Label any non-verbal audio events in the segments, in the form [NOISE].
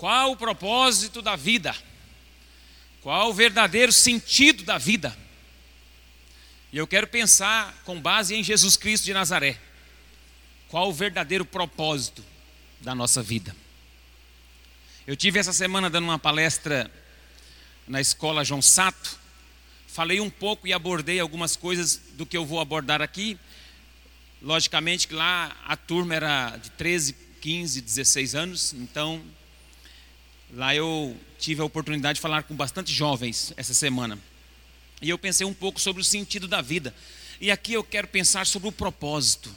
Qual o propósito da vida? Qual o verdadeiro sentido da vida? E eu quero pensar com base em Jesus Cristo de Nazaré. Qual o verdadeiro propósito da nossa vida? Eu tive essa semana dando uma palestra na escola João Sato. Falei um pouco e abordei algumas coisas do que eu vou abordar aqui. Logicamente que lá a turma era de 13, 15, 16 anos, então lá eu tive a oportunidade de falar com bastante jovens essa semana. E eu pensei um pouco sobre o sentido da vida. E aqui eu quero pensar sobre o propósito.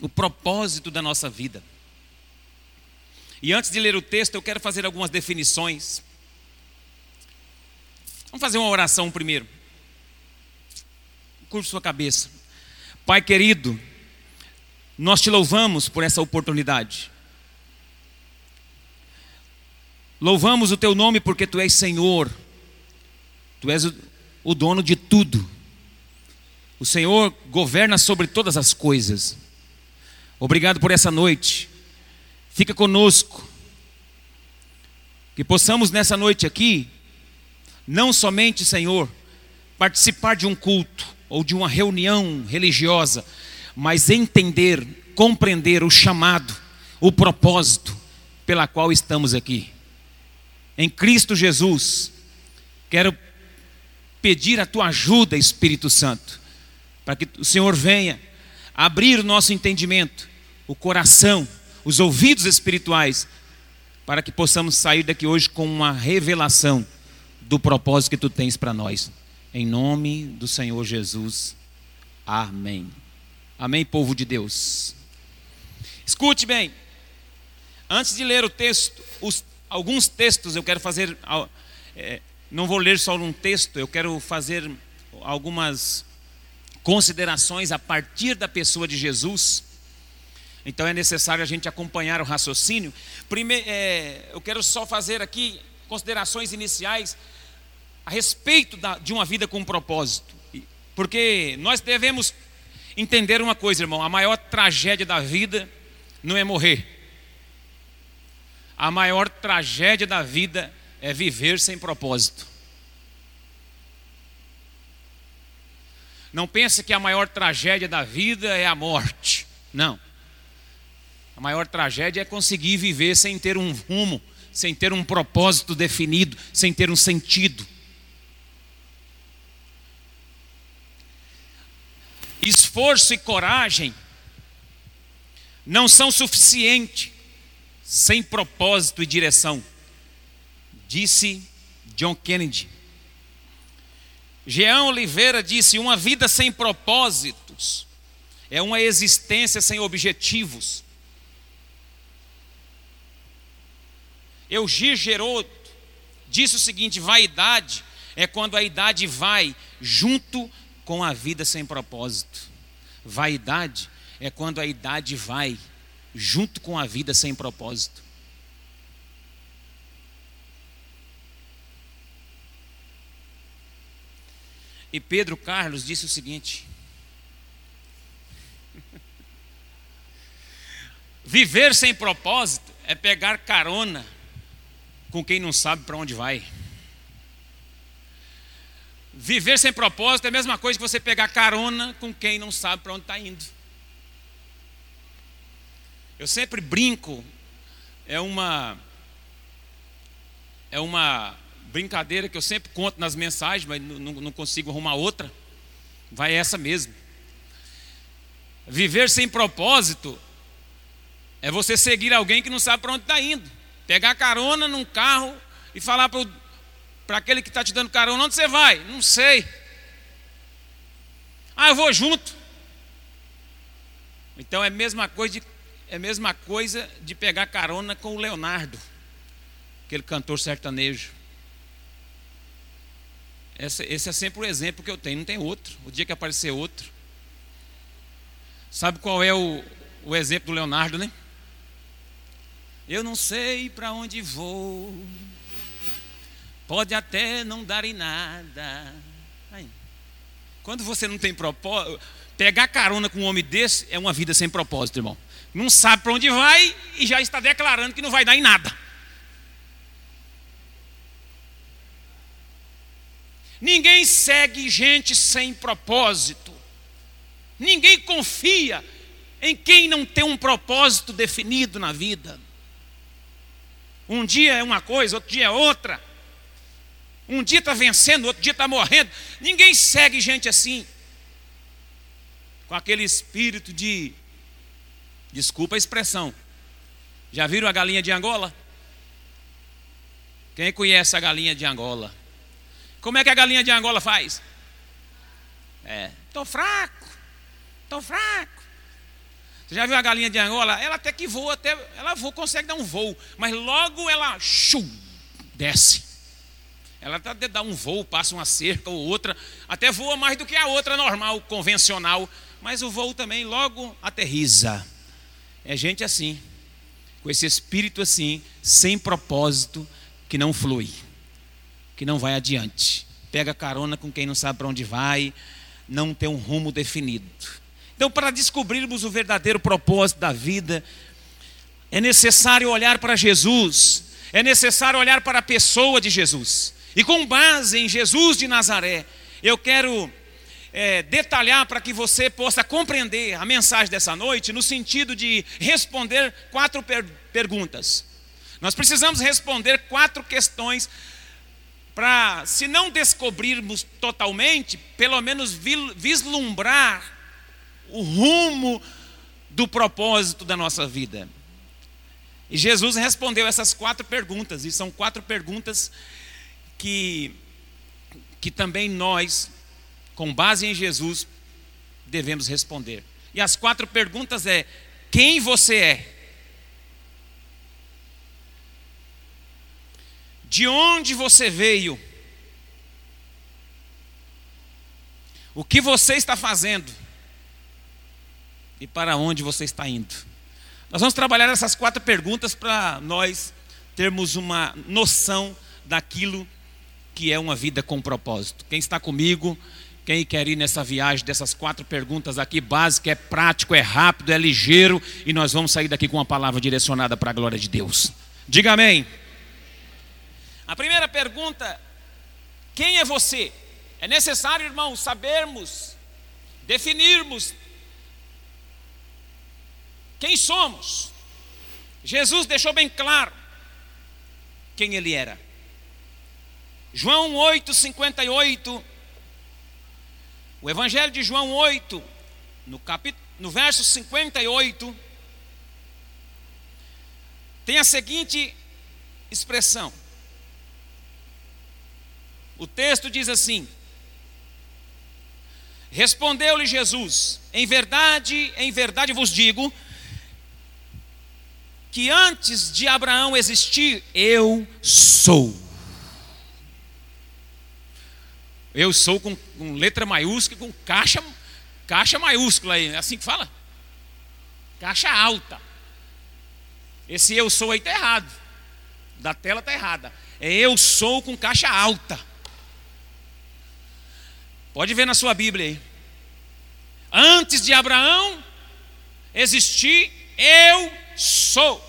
O propósito da nossa vida. E antes de ler o texto, eu quero fazer algumas definições. Vamos fazer uma oração primeiro. Curva sua cabeça. Pai querido, nós te louvamos por essa oportunidade. Louvamos o teu nome porque tu és Senhor Tu és o, dono de tudo. O Senhor governa sobre todas as coisas. Obrigado por essa noite. Fica conosco. Que possamos nessa noite aqui, não somente, Senhor, participar de um culto ou de uma reunião religiosa, mas entender, compreender o chamado, o propósito pela qual estamos aqui. Em Cristo Jesus, quero pedir a tua ajuda, Espírito Santo, para que o Senhor venha abrir o nosso entendimento, o coração, os ouvidos espirituais, para que possamos sair daqui hoje com uma revelação do propósito que tu tens para nós. Em nome do Senhor Jesus. Amém. Amém, povo de Deus. Escute bem. Antes de ler o texto, os, alguns textos eu quero fazer é, não vou ler só um texto, eu quero fazer algumas considerações a partir da pessoa de Jesus. Então é necessário a gente acompanhar o raciocínio. Primeiro, é, eu quero só fazer aqui considerações iniciais a respeito da, de uma vida com propósito. Porque nós devemos entender uma coisa, irmão: a maior tragédia da vida não é morrer. A maior tragédia da vida é viver sem propósito. Não pense que a maior tragédia da vida é a morte. Não. A maior tragédia é conseguir viver sem ter um rumo, sem ter um propósito definido, sem ter um sentido. Esforço e coragem não são suficientes sem propósito e direção disse John Kennedy. Jean Oliveira disse: Uma vida sem propósitos é uma existência sem objetivos. Eugir Geroto disse o seguinte: vaidade é quando a idade vai junto com a vida sem propósito. Vaidade é quando a idade vai junto com a vida sem propósito. E Pedro Carlos disse o seguinte: [LAUGHS] Viver sem propósito é pegar carona com quem não sabe para onde vai. Viver sem propósito é a mesma coisa que você pegar carona com quem não sabe para onde está indo. Eu sempre brinco, é uma é uma brincadeira que eu sempre conto nas mensagens, mas não, não consigo arrumar outra. Vai essa mesmo. Viver sem propósito é você seguir alguém que não sabe para onde está indo. Pegar carona num carro e falar para aquele que está te dando carona: onde você vai? Não sei. Ah, eu vou junto. Então é a mesma coisa de, é mesma coisa de pegar carona com o Leonardo, aquele cantor sertanejo. Esse, esse é sempre o exemplo que eu tenho, não tem outro. O dia que aparecer outro. Sabe qual é o, o exemplo do Leonardo, né? Eu não sei para onde vou, pode até não dar em nada. Aí. Quando você não tem propósito, pegar carona com um homem desse é uma vida sem propósito, irmão. Não sabe para onde vai e já está declarando que não vai dar em nada. Ninguém segue gente sem propósito. Ninguém confia em quem não tem um propósito definido na vida. Um dia é uma coisa, outro dia é outra. Um dia está vencendo, outro dia está morrendo. Ninguém segue gente assim. Com aquele espírito de. Desculpa a expressão. Já viram a galinha de Angola? Quem conhece a galinha de Angola? Como é que a galinha de Angola faz? É, estou fraco, estou fraco. Você já viu a galinha de Angola? Ela até que voa, até, ela voa, consegue dar um voo, mas logo ela shum, desce. Ela até dá um voo, passa uma cerca ou outra, até voa mais do que a outra normal, convencional, mas o voo também logo aterriza. É gente assim, com esse espírito assim, sem propósito, que não flui que não vai adiante. Pega carona com quem não sabe para onde vai, não tem um rumo definido. Então, para descobrirmos o verdadeiro propósito da vida, é necessário olhar para Jesus, é necessário olhar para a pessoa de Jesus. E com base em Jesus de Nazaré, eu quero é, detalhar para que você possa compreender a mensagem dessa noite, no sentido de responder quatro per perguntas. Nós precisamos responder quatro questões para, se não descobrirmos totalmente, pelo menos vislumbrar o rumo do propósito da nossa vida. E Jesus respondeu essas quatro perguntas, e são quatro perguntas que, que também nós, com base em Jesus, devemos responder. E as quatro perguntas é: quem você é? de onde você veio, o que você está fazendo e para onde você está indo. Nós vamos trabalhar essas quatro perguntas para nós termos uma noção daquilo que é uma vida com propósito. Quem está comigo, quem quer ir nessa viagem dessas quatro perguntas aqui, básica, é prático, é rápido, é ligeiro, e nós vamos sair daqui com uma palavra direcionada para a glória de Deus. Diga amém. A primeira pergunta: quem é você? É necessário, irmão, sabermos, definirmos quem somos. Jesus deixou bem claro quem ele era. João 8, 58. O Evangelho de João 8, no, capítulo, no verso 58, tem a seguinte expressão: o texto diz assim: Respondeu-lhe Jesus: Em verdade, em verdade vos digo, que antes de Abraão existir, eu sou. Eu sou com, com letra maiúscula, com caixa, caixa maiúscula aí, é assim que fala? Caixa alta. Esse eu sou aí está errado. Da tela está errada. É eu sou com caixa alta. Pode ver na sua Bíblia aí. Antes de Abraão existir, eu sou.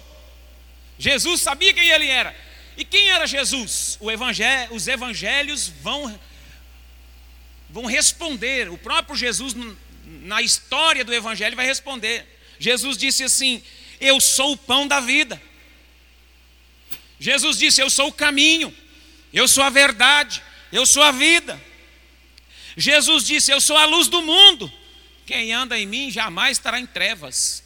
Jesus sabia quem ele era. E quem era Jesus? Evangelho, os evangelhos vão, vão responder. O próprio Jesus, na história do evangelho, vai responder. Jesus disse assim: Eu sou o pão da vida. Jesus disse: Eu sou o caminho, eu sou a verdade, eu sou a vida. Jesus disse: Eu sou a luz do mundo. Quem anda em mim jamais estará em trevas.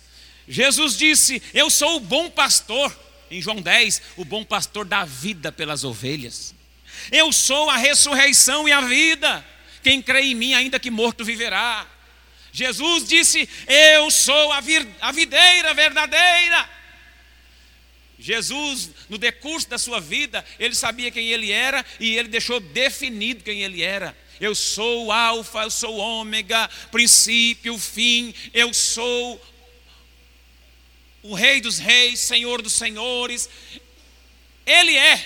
Jesus disse: Eu sou o bom pastor. Em João 10, o bom pastor dá vida pelas ovelhas. Eu sou a ressurreição e a vida. Quem crê em mim, ainda que morto, viverá. Jesus disse: Eu sou a, a videira verdadeira. Jesus, no decurso da sua vida, ele sabia quem ele era e ele deixou definido quem ele era. Eu sou o Alfa, eu sou o Ômega, princípio, fim, eu sou o Rei dos Reis, Senhor dos Senhores. Ele é.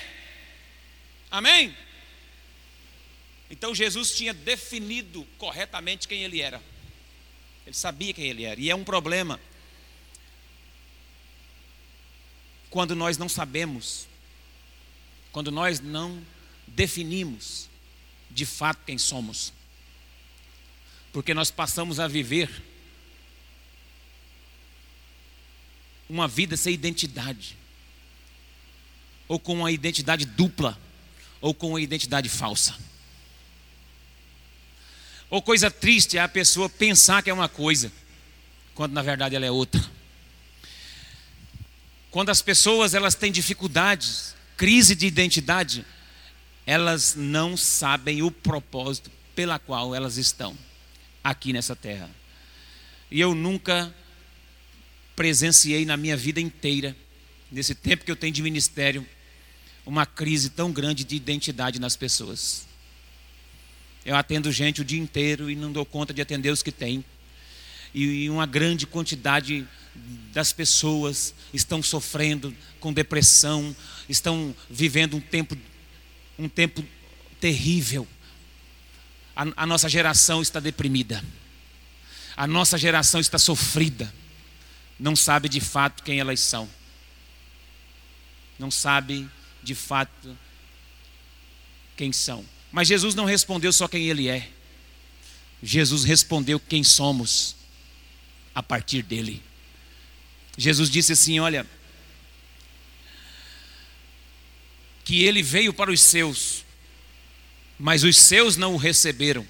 Amém? Então Jesus tinha definido corretamente quem ele era. Ele sabia quem ele era. E é um problema quando nós não sabemos, quando nós não definimos de fato quem somos. Porque nós passamos a viver uma vida sem identidade, ou com uma identidade dupla, ou com uma identidade falsa. Ou coisa triste é a pessoa pensar que é uma coisa, quando na verdade ela é outra. Quando as pessoas elas têm dificuldades, crise de identidade, elas não sabem o propósito pela qual elas estão aqui nessa terra. E eu nunca presenciei na minha vida inteira, nesse tempo que eu tenho de ministério, uma crise tão grande de identidade nas pessoas. Eu atendo gente o dia inteiro e não dou conta de atender os que têm. E uma grande quantidade das pessoas estão sofrendo com depressão, estão vivendo um tempo, um tempo terrível. A, a nossa geração está deprimida. A nossa geração está sofrida não sabe de fato quem elas são. Não sabe de fato quem são. Mas Jesus não respondeu só quem ele é. Jesus respondeu quem somos a partir dele. Jesus disse assim: Olha, que ele veio para os seus, mas os seus não o receberam.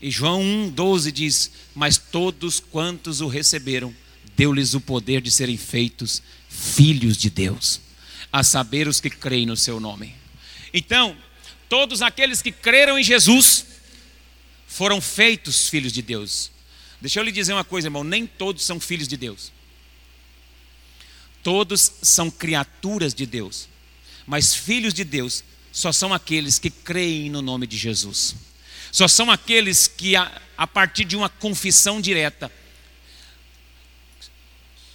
E João 1,12 diz: Mas todos quantos o receberam, deu-lhes o poder de serem feitos filhos de Deus, a saber os que creem no seu nome. Então, todos aqueles que creram em Jesus foram feitos filhos de Deus. Deixa eu lhe dizer uma coisa, irmão: nem todos são filhos de Deus. Todos são criaturas de Deus. Mas filhos de Deus só são aqueles que creem no nome de Jesus. Só são aqueles que, a, a partir de uma confissão direta,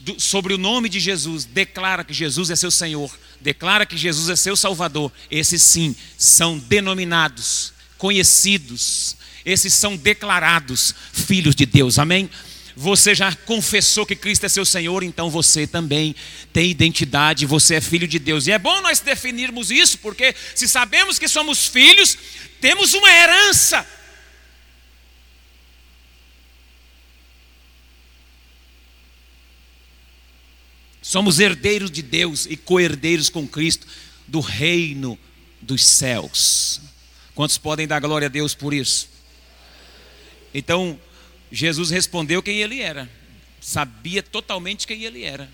do, sobre o nome de Jesus, declara que Jesus é seu Senhor, declara que Jesus é seu Salvador, esses sim são denominados, conhecidos, esses são declarados filhos de Deus, amém? Você já confessou que Cristo é seu Senhor, então você também tem identidade, você é filho de Deus. E é bom nós definirmos isso, porque se sabemos que somos filhos, temos uma herança Somos herdeiros de Deus e co-herdeiros com Cristo do reino dos céus. Quantos podem dar glória a Deus por isso? Então, Jesus respondeu quem ele era, sabia totalmente quem ele era,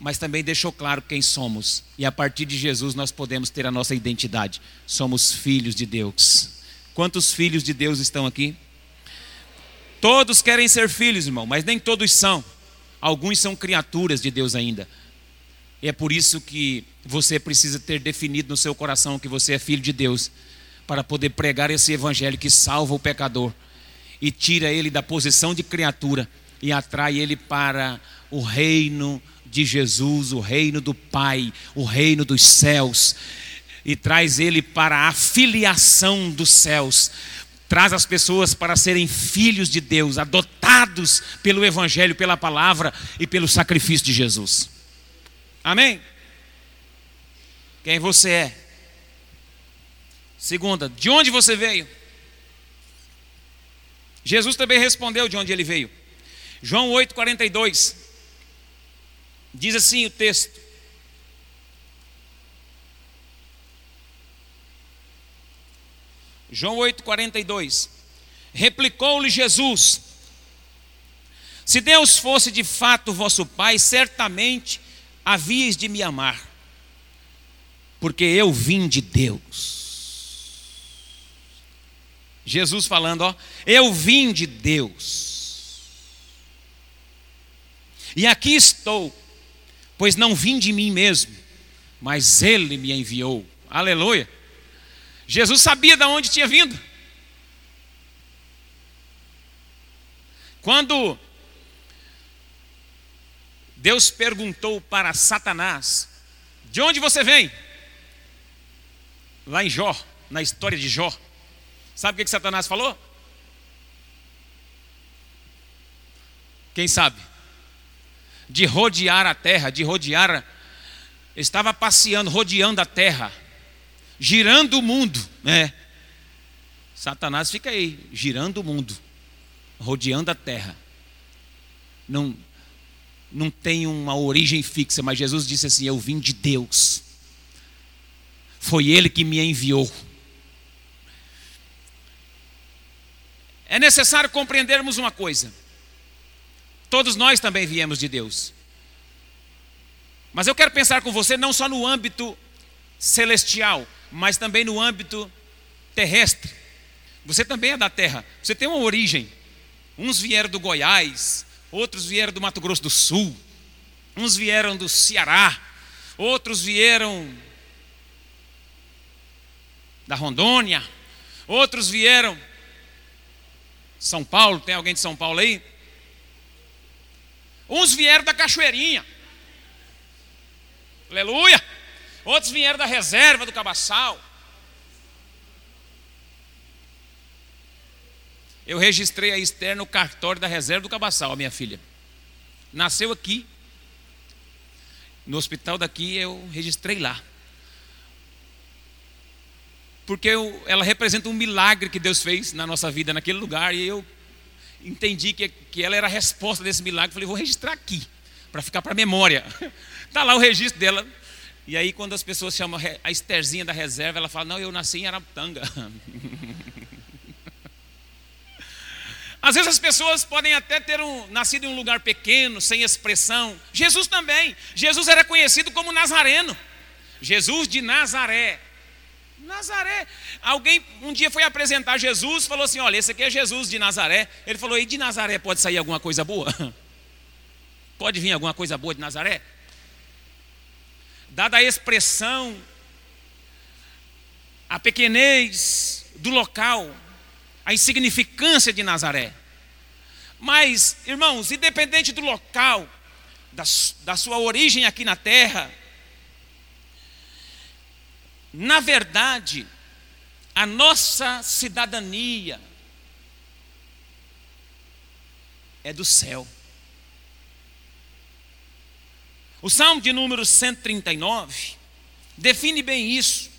mas também deixou claro quem somos, e a partir de Jesus nós podemos ter a nossa identidade. Somos filhos de Deus. Quantos filhos de Deus estão aqui? Todos querem ser filhos, irmão, mas nem todos são. Alguns são criaturas de Deus ainda. E é por isso que você precisa ter definido no seu coração que você é filho de Deus, para poder pregar esse evangelho que salva o pecador e tira ele da posição de criatura e atrai ele para o reino de Jesus, o reino do Pai, o reino dos céus, e traz ele para a filiação dos céus, traz as pessoas para serem filhos de Deus, adotados pelo Evangelho, pela palavra e pelo sacrifício de Jesus. Amém? Quem você é? Segunda, de onde você veio? Jesus também respondeu de onde ele veio. João 8,42 diz assim o texto: João 8,42. Replicou-lhe Jesus: Se Deus fosse de fato vosso Pai, certamente havíeis de me amar, porque eu vim de Deus. Jesus falando, ó, eu vim de Deus. E aqui estou, pois não vim de mim mesmo, mas Ele me enviou. Aleluia. Jesus sabia de onde tinha vindo. Quando Deus perguntou para Satanás: De onde você vem? Lá em Jó, na história de Jó. Sabe o que, que Satanás falou? Quem sabe? de rodear a terra, de rodear, estava passeando, rodeando a terra, girando o mundo, né? Satanás fica aí, girando o mundo, rodeando a terra. Não, não tem uma origem fixa, mas Jesus disse assim: Eu vim de Deus, foi Ele que me enviou. É necessário compreendermos uma coisa: todos nós também viemos de Deus. Mas eu quero pensar com você não só no âmbito celestial, mas também no âmbito terrestre. Você também é da terra, você tem uma origem. Uns vieram do Goiás, outros vieram do Mato Grosso do Sul, uns vieram do Ceará, outros vieram da Rondônia, outros vieram são Paulo, tem alguém de São Paulo aí? Uns vieram da Cachoeirinha. Aleluia! Outros vieram da reserva do Cabaçal. Eu registrei a Esther no cartório da reserva do Cabaçal, a minha filha. Nasceu aqui. No hospital daqui eu registrei lá. Porque eu, ela representa um milagre que Deus fez na nossa vida naquele lugar. E eu entendi que, que ela era a resposta desse milagre. Falei, vou registrar aqui, para ficar para memória. Está [LAUGHS] lá o registro dela. E aí, quando as pessoas chamam a Estherzinha da reserva, ela fala: Não, eu nasci em Araputanga. [LAUGHS] Às vezes as pessoas podem até ter um, nascido em um lugar pequeno, sem expressão. Jesus também. Jesus era conhecido como Nazareno. Jesus de Nazaré. Nazaré. Alguém um dia foi apresentar Jesus, falou assim: Olha, esse aqui é Jesus de Nazaré. Ele falou: E de Nazaré pode sair alguma coisa boa? [LAUGHS] Pode vir alguma coisa boa de Nazaré? Dada a expressão, a pequenez do local, a insignificância de Nazaré. Mas, irmãos, independente do local, da, da sua origem aqui na terra, na verdade, a nossa cidadania é do céu. O Salmo de número 139 define bem isso.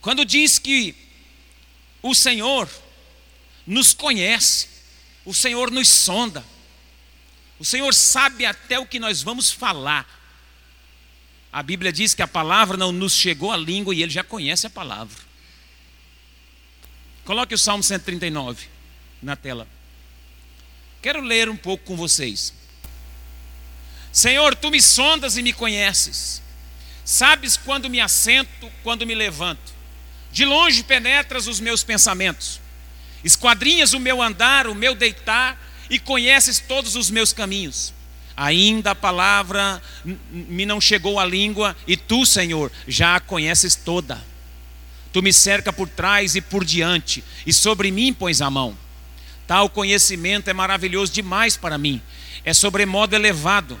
Quando diz que o Senhor nos conhece, o Senhor nos sonda, o Senhor sabe até o que nós vamos falar. A Bíblia diz que a palavra não nos chegou à língua e ele já conhece a palavra. Coloque o Salmo 139 na tela. Quero ler um pouco com vocês. Senhor, tu me sondas e me conheces. Sabes quando me assento, quando me levanto. De longe penetras os meus pensamentos. Esquadrinhas o meu andar, o meu deitar e conheces todos os meus caminhos. Ainda a palavra me não chegou à língua, e tu, Senhor, já a conheces toda. Tu me cerca por trás e por diante, e sobre mim pões a mão. Tal conhecimento é maravilhoso demais para mim, é sobremodo elevado,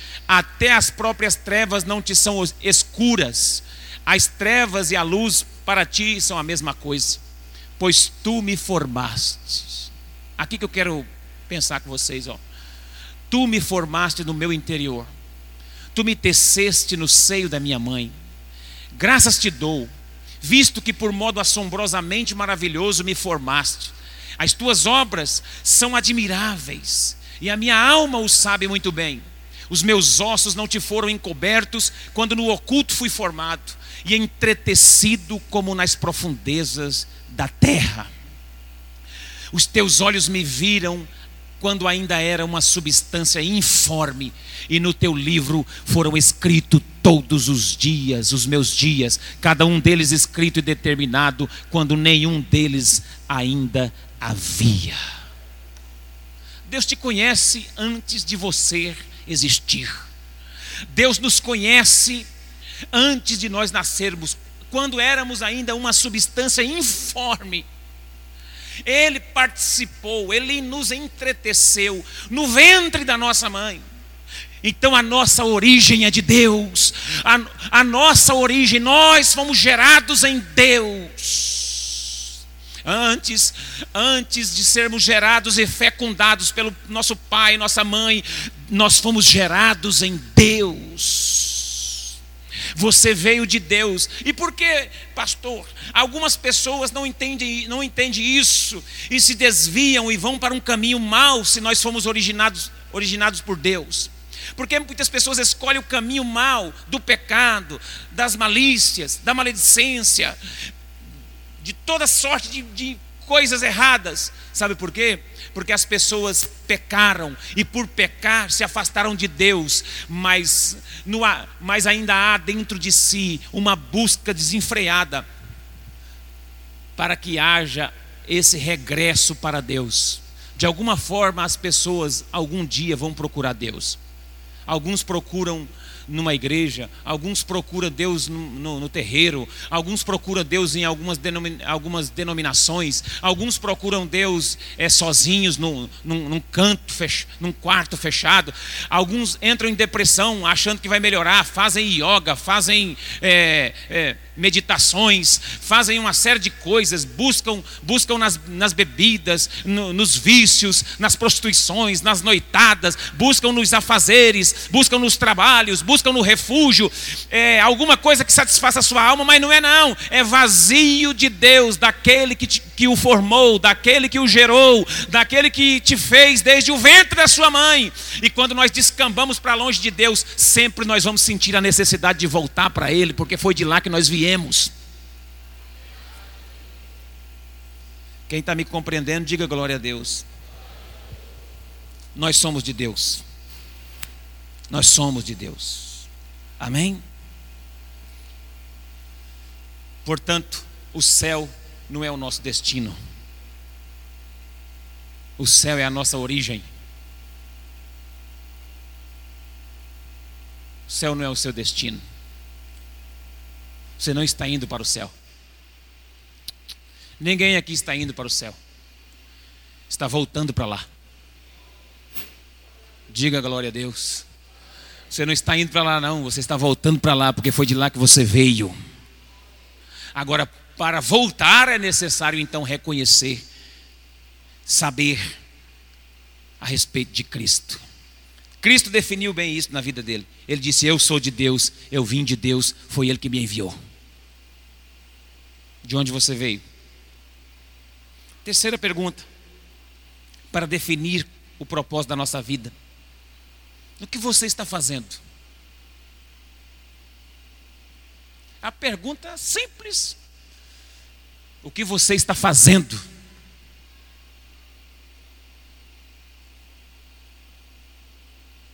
Até as próprias trevas não te são escuras. As trevas e a luz para ti são a mesma coisa, pois tu me formaste. Aqui que eu quero pensar com vocês, ó. Tu me formaste no meu interior. Tu me teceste no seio da minha mãe. Graças te dou, visto que por modo assombrosamente maravilhoso me formaste. As tuas obras são admiráveis, e a minha alma o sabe muito bem. Os meus ossos não te foram encobertos quando no oculto fui formado e entretecido como nas profundezas da terra. Os teus olhos me viram quando ainda era uma substância informe, e no teu livro foram escritos todos os dias, os meus dias, cada um deles escrito e determinado, quando nenhum deles ainda havia. Deus te conhece antes de você existir. Deus nos conhece antes de nós nascermos, quando éramos ainda uma substância informe. Ele participou, ele nos entreteceu no ventre da nossa mãe. Então a nossa origem é de Deus, a, a nossa origem, nós fomos gerados em Deus. Antes, antes de sermos gerados e fecundados pelo nosso pai, nossa mãe, nós fomos gerados em Deus. Você veio de Deus. E por que, pastor? Algumas pessoas não entendem, não entendem isso e se desviam e vão para um caminho mau se nós fomos originados, originados por Deus. Porque muitas pessoas escolhem o caminho mau do pecado, das malícias, da maledicência, de toda sorte de, de coisas erradas. Sabe por quê? Porque as pessoas pecaram e por pecar se afastaram de Deus, mas, no, mas ainda há dentro de si uma busca desenfreada para que haja esse regresso para Deus. De alguma forma as pessoas algum dia vão procurar Deus. Alguns procuram numa igreja, alguns procuram Deus no, no, no terreiro, alguns procuram Deus em algumas, denomin, algumas denominações, alguns procuram Deus é, sozinhos num, num, num canto, fech, num quarto fechado, alguns entram em depressão achando que vai melhorar, fazem yoga, fazem é, é, meditações, fazem uma série de coisas, buscam, buscam nas, nas bebidas, no, nos vícios, nas prostituições, nas noitadas, buscam nos afazeres, buscam nos trabalhos, buscam no refúgio, é, alguma coisa que satisfaça a sua alma, mas não é não, é vazio de Deus, daquele que, te, que o formou, daquele que o gerou, daquele que te fez desde o ventre da sua mãe. E quando nós descambamos para longe de Deus, sempre nós vamos sentir a necessidade de voltar para Ele, porque foi de lá que nós viemos viemos. Quem está me compreendendo, diga glória a Deus. Nós somos de Deus. Nós somos de Deus. Amém? Portanto, o céu não é o nosso destino. O céu é a nossa origem. O céu não é o seu destino. Você não está indo para o céu. Ninguém aqui está indo para o céu. Está voltando para lá. Diga glória a Deus. Você não está indo para lá, não. Você está voltando para lá, porque foi de lá que você veio. Agora, para voltar é necessário então reconhecer, saber a respeito de Cristo. Cristo definiu bem isso na vida dele. Ele disse: Eu sou de Deus, eu vim de Deus, foi Ele que me enviou de onde você veio. Terceira pergunta, para definir o propósito da nossa vida: o que você está fazendo? A pergunta simples: o que você está fazendo?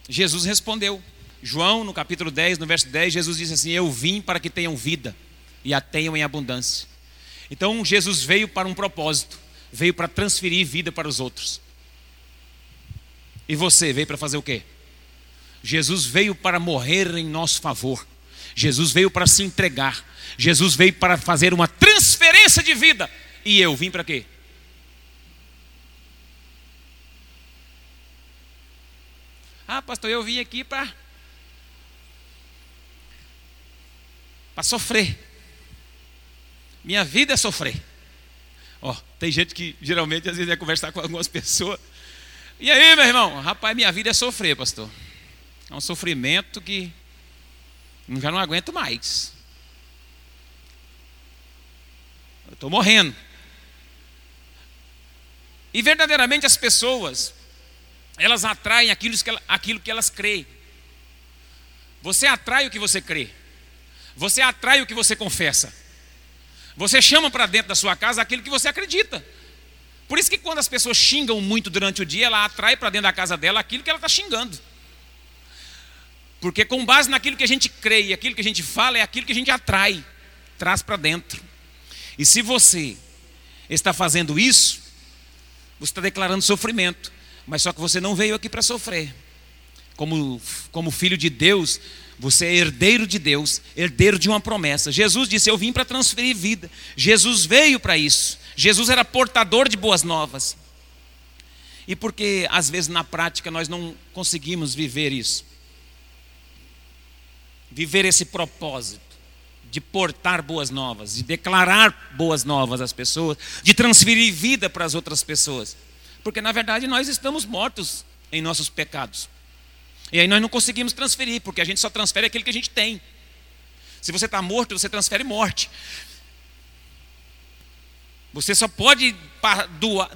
Jesus respondeu. João, no capítulo 10, no verso 10, Jesus disse assim: Eu vim para que tenham vida e a tenham em abundância. Então Jesus veio para um propósito, veio para transferir vida para os outros. E você veio para fazer o quê? Jesus veio para morrer em nosso favor. Jesus veio para se entregar. Jesus veio para fazer uma transferência de vida. E eu vim para quê? Ah, pastor, eu vim aqui para para sofrer. Minha vida é sofrer. Ó, tem gente que geralmente às vezes vai conversar com algumas pessoas. E aí, meu irmão? Rapaz, minha vida é sofrer, pastor. É um sofrimento que já não aguento mais. Eu estou morrendo. E verdadeiramente as pessoas, elas atraem aquilo que, aquilo que elas creem. Você atrai o que você crê. Você atrai o que você confessa. Você chama para dentro da sua casa aquilo que você acredita. Por isso que quando as pessoas xingam muito durante o dia, ela atrai para dentro da casa dela aquilo que ela está xingando. Porque com base naquilo que a gente crê e aquilo que a gente fala, é aquilo que a gente atrai, traz para dentro. E se você está fazendo isso, você está declarando sofrimento. Mas só que você não veio aqui para sofrer. como, como filho de Deus, você é herdeiro de Deus, herdeiro de uma promessa. Jesus disse: Eu vim para transferir vida. Jesus veio para isso. Jesus era portador de boas novas. E porque às vezes na prática nós não conseguimos viver isso, viver esse propósito de portar boas novas, de declarar boas novas às pessoas, de transferir vida para as outras pessoas. Porque na verdade nós estamos mortos em nossos pecados. E aí nós não conseguimos transferir, porque a gente só transfere aquilo que a gente tem. Se você está morto, você transfere morte. Você só pode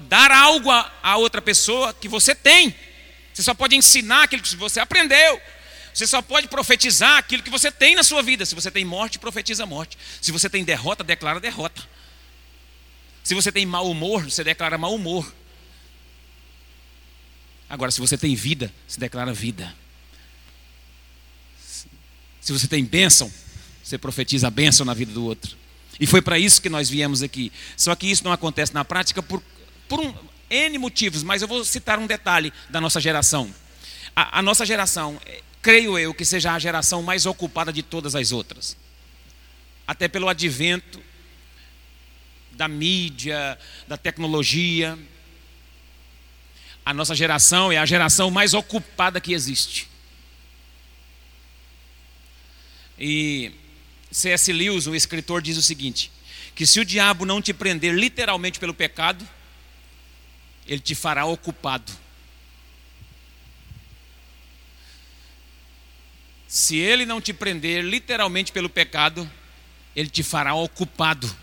dar algo a outra pessoa que você tem. Você só pode ensinar aquilo que você aprendeu. Você só pode profetizar aquilo que você tem na sua vida. Se você tem morte, profetiza morte. Se você tem derrota, declara derrota. Se você tem mau humor, você declara mau humor. Agora, se você tem vida, se declara vida. Se você tem bênção, você profetiza a bênção na vida do outro. E foi para isso que nós viemos aqui. Só que isso não acontece na prática por, por um, N motivos, mas eu vou citar um detalhe da nossa geração. A, a nossa geração, é, creio eu, que seja a geração mais ocupada de todas as outras. Até pelo advento da mídia, da tecnologia. A nossa geração é a geração mais ocupada que existe. E C.S. Lewis, o escritor, diz o seguinte: que se o diabo não te prender literalmente pelo pecado, ele te fará ocupado. Se ele não te prender literalmente pelo pecado, ele te fará ocupado.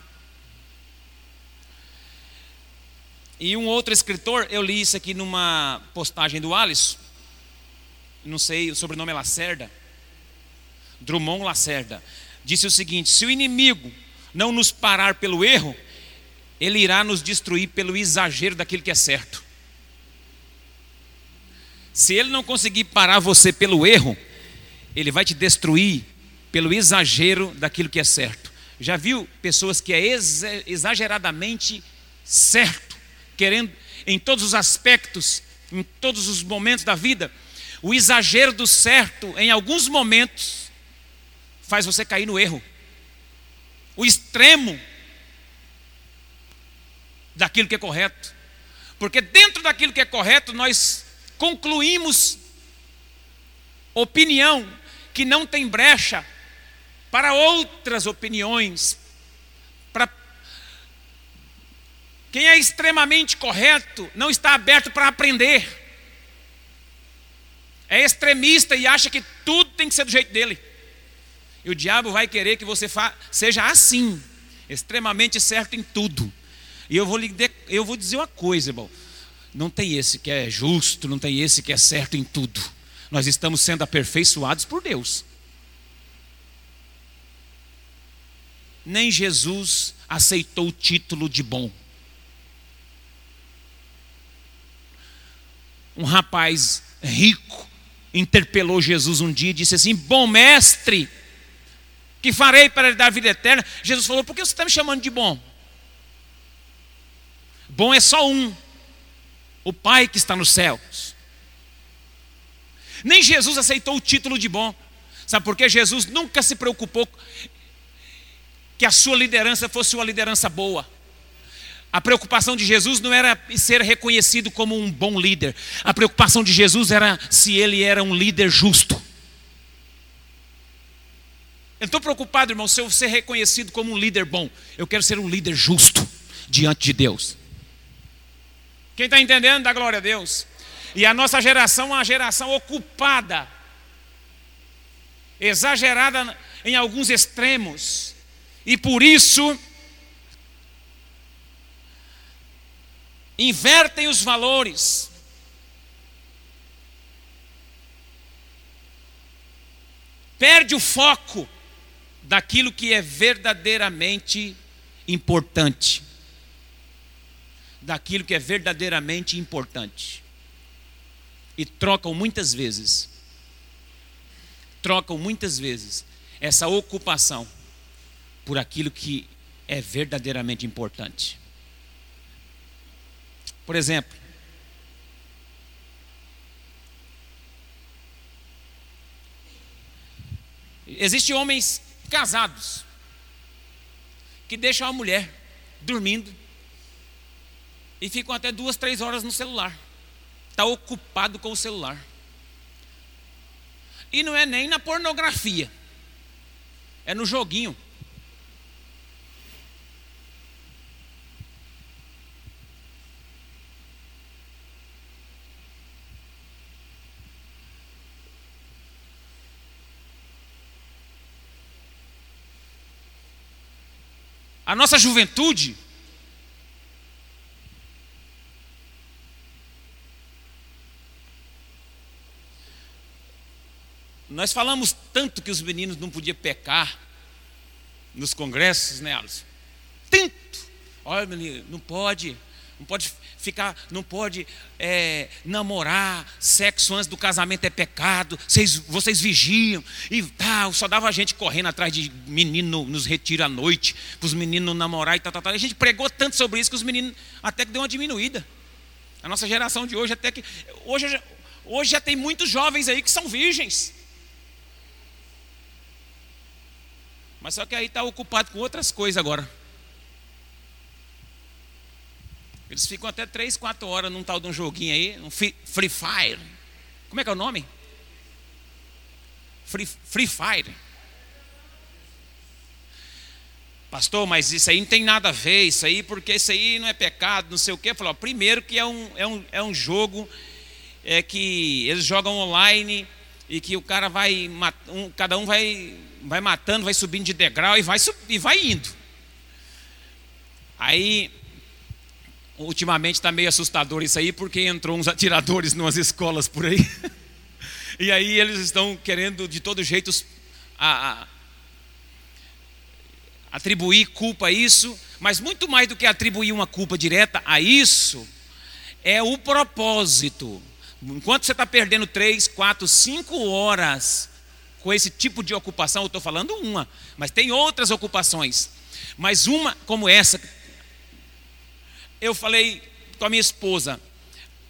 E um outro escritor, eu li isso aqui numa postagem do Alisson, não sei, o sobrenome é Lacerda, Drummond Lacerda, disse o seguinte: se o inimigo não nos parar pelo erro, ele irá nos destruir pelo exagero daquilo que é certo. Se ele não conseguir parar você pelo erro, ele vai te destruir pelo exagero daquilo que é certo. Já viu pessoas que é exageradamente certo, querendo em todos os aspectos, em todos os momentos da vida, o exagero do certo, em alguns momentos, faz você cair no erro. O extremo daquilo que é correto. Porque dentro daquilo que é correto, nós concluímos opinião que não tem brecha para outras opiniões. Para quem é extremamente correto não está aberto para aprender. É extremista e acha que tudo tem que ser do jeito dele. E o diabo vai querer que você seja assim, extremamente certo em tudo. E eu vou, lhe eu vou dizer uma coisa, irmão. Não tem esse que é justo, não tem esse que é certo em tudo. Nós estamos sendo aperfeiçoados por Deus. Nem Jesus aceitou o título de bom. Um rapaz rico interpelou Jesus um dia e disse assim: Bom mestre, que farei para dar vida eterna. Jesus falou: por que você está me chamando de bom? Bom é só um, o Pai que está nos céus. Nem Jesus aceitou o título de bom. Sabe por quê? Jesus nunca se preocupou que a sua liderança fosse uma liderança boa. A preocupação de Jesus não era ser reconhecido como um bom líder. A preocupação de Jesus era se ele era um líder justo. Eu estou preocupado, irmão, se eu ser reconhecido como um líder bom. Eu quero ser um líder justo diante de Deus. Quem está entendendo, dá glória a Deus. E a nossa geração é uma geração ocupada, exagerada em alguns extremos. E por isso, invertem os valores. Perde o foco daquilo que é verdadeiramente importante. Daquilo que é verdadeiramente importante. E trocam muitas vezes, trocam muitas vezes essa ocupação por aquilo que é verdadeiramente importante. Por exemplo, Existem homens casados que deixam a mulher dormindo e ficam até duas, três horas no celular. Está ocupado com o celular. E não é nem na pornografia, é no joguinho. A nossa juventude Nós falamos tanto que os meninos não podiam pecar nos congressos, né, Alisson? Tanto! Olha, menino, não pode, não pode ficar, não pode é, namorar, sexo antes do casamento é pecado, vocês, vocês vigiam, e tal, só dava gente correndo atrás de menino nos retira à noite, para os meninos namorar e tal, tal, tal. A gente pregou tanto sobre isso que os meninos até que deu uma diminuída. A nossa geração de hoje até que. Hoje, hoje já tem muitos jovens aí que são virgens. Mas só que aí está ocupado com outras coisas agora. Eles ficam até 3, 4 horas num tal de um joguinho aí, um Free Fire. Como é que é o nome? Free, free Fire. Pastor, mas isso aí não tem nada a ver, isso aí, porque isso aí não é pecado, não sei o quê. Falou, primeiro que é um, é um, é um jogo é que eles jogam online e que o cara vai, um, cada um vai, vai matando, vai subindo de degrau e vai, e vai indo. Aí, ultimamente está meio assustador isso aí, porque entrou uns atiradores nas escolas por aí. [LAUGHS] e aí eles estão querendo de todo jeito a, a, atribuir culpa a isso, mas muito mais do que atribuir uma culpa direta a isso, é o propósito. Enquanto você está perdendo três, quatro, cinco horas com esse tipo de ocupação, eu estou falando uma, mas tem outras ocupações. Mas uma como essa, eu falei com a minha esposa,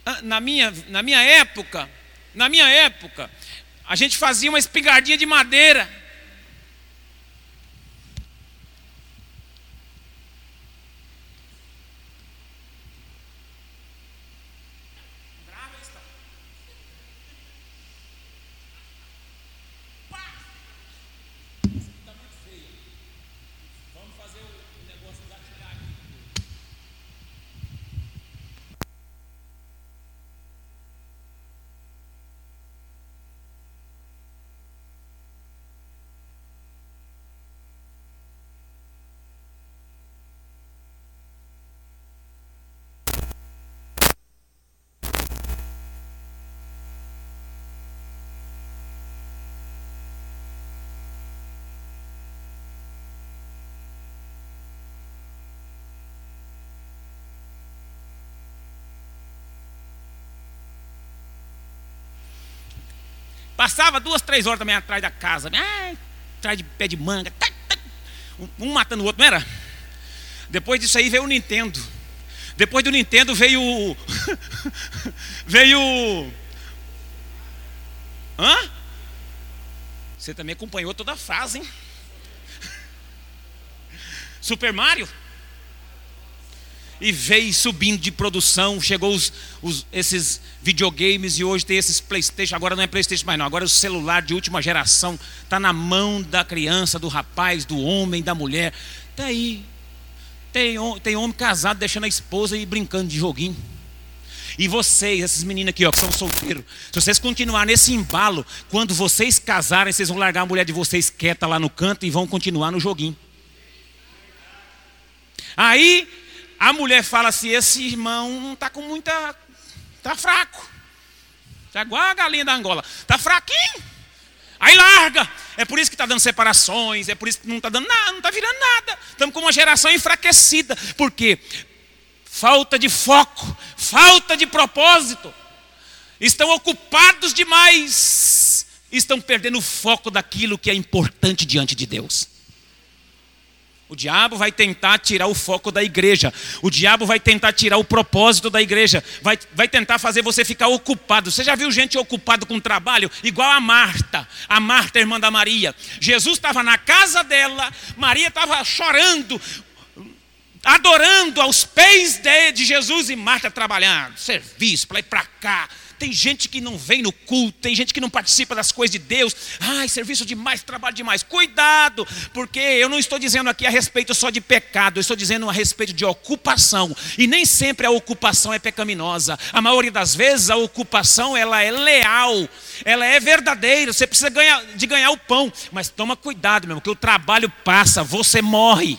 ah, na minha, na minha época, na minha época, a gente fazia uma espingardinha de madeira Passava duas, três horas também atrás da casa, atrás de pé de manga, um matando o outro, não era? Depois disso aí veio o Nintendo. Depois do Nintendo veio [LAUGHS] veio. Hã? Você também acompanhou toda a fase, hein? [LAUGHS] Super Mario? E veio subindo de produção, chegou os, os, esses videogames e hoje tem esses Playstation, agora não é Playstation mais não, agora é o celular de última geração, está na mão da criança, do rapaz, do homem, da mulher, está aí, tem, tem homem casado deixando a esposa e brincando de joguinho, e vocês, esses meninos aqui ó, que são solteiros, se vocês continuarem nesse embalo, quando vocês casarem, vocês vão largar a mulher de vocês quieta lá no canto e vão continuar no joguinho. Aí a mulher fala assim: esse irmão não está com muita. Está fraco. Está igual a galinha da Angola. Está fraquinho. Aí larga. É por isso que está dando separações. É por isso que não está dando nada, não está virando nada. Estamos com uma geração enfraquecida. Por quê? Falta de foco, falta de propósito. Estão ocupados demais. Estão perdendo o foco daquilo que é importante diante de Deus. O diabo vai tentar tirar o foco da igreja. O diabo vai tentar tirar o propósito da igreja. Vai, vai tentar fazer você ficar ocupado. Você já viu gente ocupada com trabalho? Igual a Marta. A Marta, irmã da Maria. Jesus estava na casa dela. Maria estava chorando, adorando aos pés de, de Jesus. E Marta trabalhando. Serviço, para ir para cá tem gente que não vem no culto, tem gente que não participa das coisas de Deus. Ai, serviço demais, trabalho demais. Cuidado, porque eu não estou dizendo aqui a respeito só de pecado, eu estou dizendo a respeito de ocupação. E nem sempre a ocupação é pecaminosa. A maioria das vezes a ocupação ela é leal, ela é verdadeira. Você precisa ganhar, de ganhar o pão, mas toma cuidado, meu, porque o trabalho passa, você morre.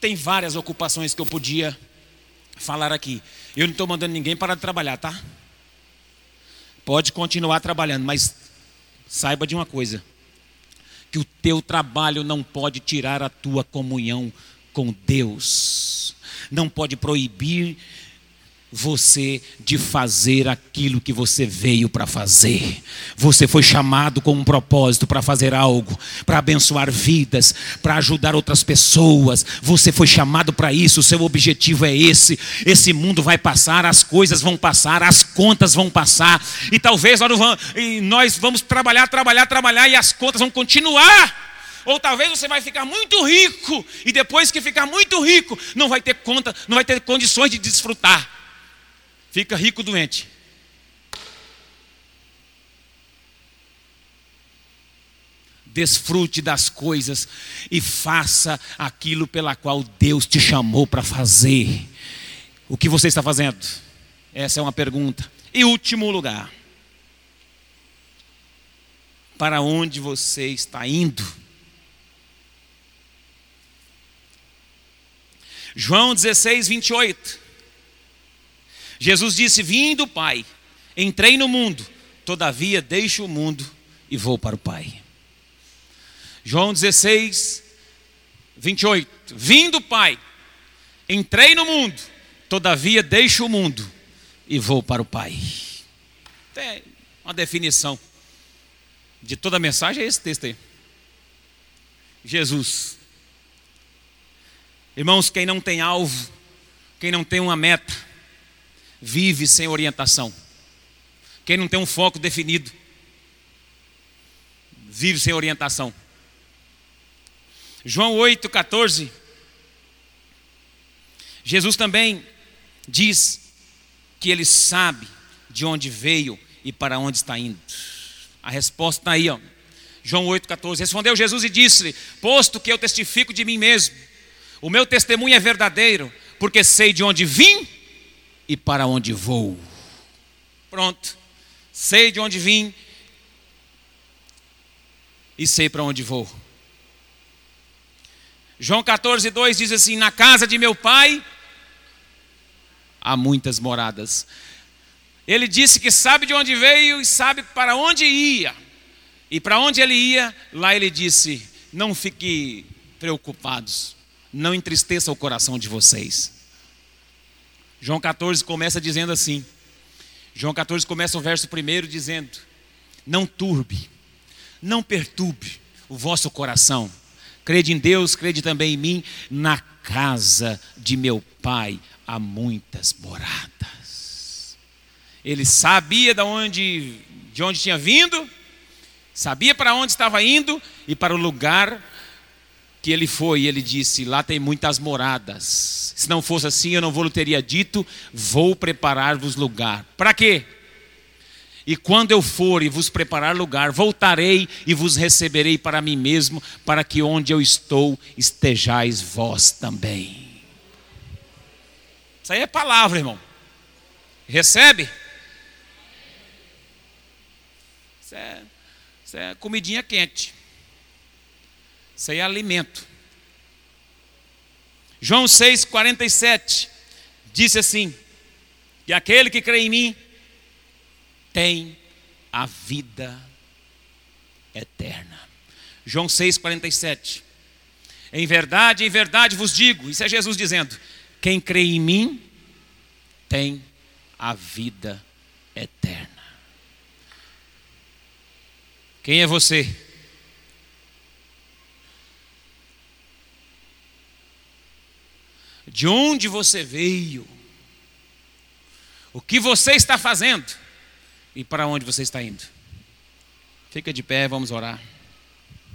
Tem várias ocupações que eu podia falar aqui. Eu não estou mandando ninguém parar de trabalhar, tá? Pode continuar trabalhando, mas saiba de uma coisa: que o teu trabalho não pode tirar a tua comunhão com Deus, não pode proibir você de fazer aquilo que você veio para fazer. Você foi chamado com um propósito para fazer algo, para abençoar vidas, para ajudar outras pessoas. Você foi chamado para isso, o seu objetivo é esse. Esse mundo vai passar, as coisas vão passar, as contas vão passar, e talvez nós vamos trabalhar, trabalhar, trabalhar, e as contas vão continuar. Ou talvez você vai ficar muito rico e depois que ficar muito rico, não vai ter conta, não vai ter condições de desfrutar fica rico doente. Desfrute das coisas e faça aquilo pela qual Deus te chamou para fazer. O que você está fazendo? Essa é uma pergunta. E último lugar. Para onde você está indo? João 16, 28. Jesus disse: Vim do Pai, entrei no mundo, todavia deixo o mundo e vou para o Pai. João 16, 28. Vim do Pai, entrei no mundo, todavia deixo o mundo e vou para o Pai. Tem uma definição de toda a mensagem é esse texto aí. Jesus. Irmãos, quem não tem alvo, quem não tem uma meta, vive sem orientação. Quem não tem um foco definido, vive sem orientação. João 8, 14. Jesus também diz que ele sabe de onde veio e para onde está indo. A resposta está aí, ó. João 8,14. Respondeu Jesus e disse: Posto que eu testifico de mim mesmo, o meu testemunho é verdadeiro, porque sei de onde vim e para onde vou. Pronto. Sei de onde vim e sei para onde vou. João 14, 2 diz assim: Na casa de meu pai há muitas moradas. Ele disse que sabe de onde veio e sabe para onde ia. E para onde ele ia, lá ele disse: Não fique preocupados, não entristeça o coração de vocês. João 14 começa dizendo assim. João 14 começa o verso primeiro dizendo: Não turbe, não perturbe o vosso coração. Crede em Deus, crede também em mim. Na casa de meu pai há muitas moradas. Ele sabia de onde, de onde tinha vindo, sabia para onde estava indo e para o lugar que ele foi, ele disse: Lá tem muitas moradas. Se não fosse assim, eu não vou teria dito: Vou preparar-vos lugar. Para quê? E quando eu for e vos preparar lugar, voltarei e vos receberei para mim mesmo, para que onde eu estou estejais vós também. Isso aí é palavra, irmão. Recebe? Isso é, isso é comidinha quente. Isso aí é alimento. João 6,47 disse assim: que aquele que crê em mim tem a vida eterna. João 6,47. Em verdade, em verdade vos digo, isso é Jesus dizendo: quem crê em mim tem a vida eterna. Quem é você? De onde você veio, o que você está fazendo e para onde você está indo. Fica de pé, vamos orar.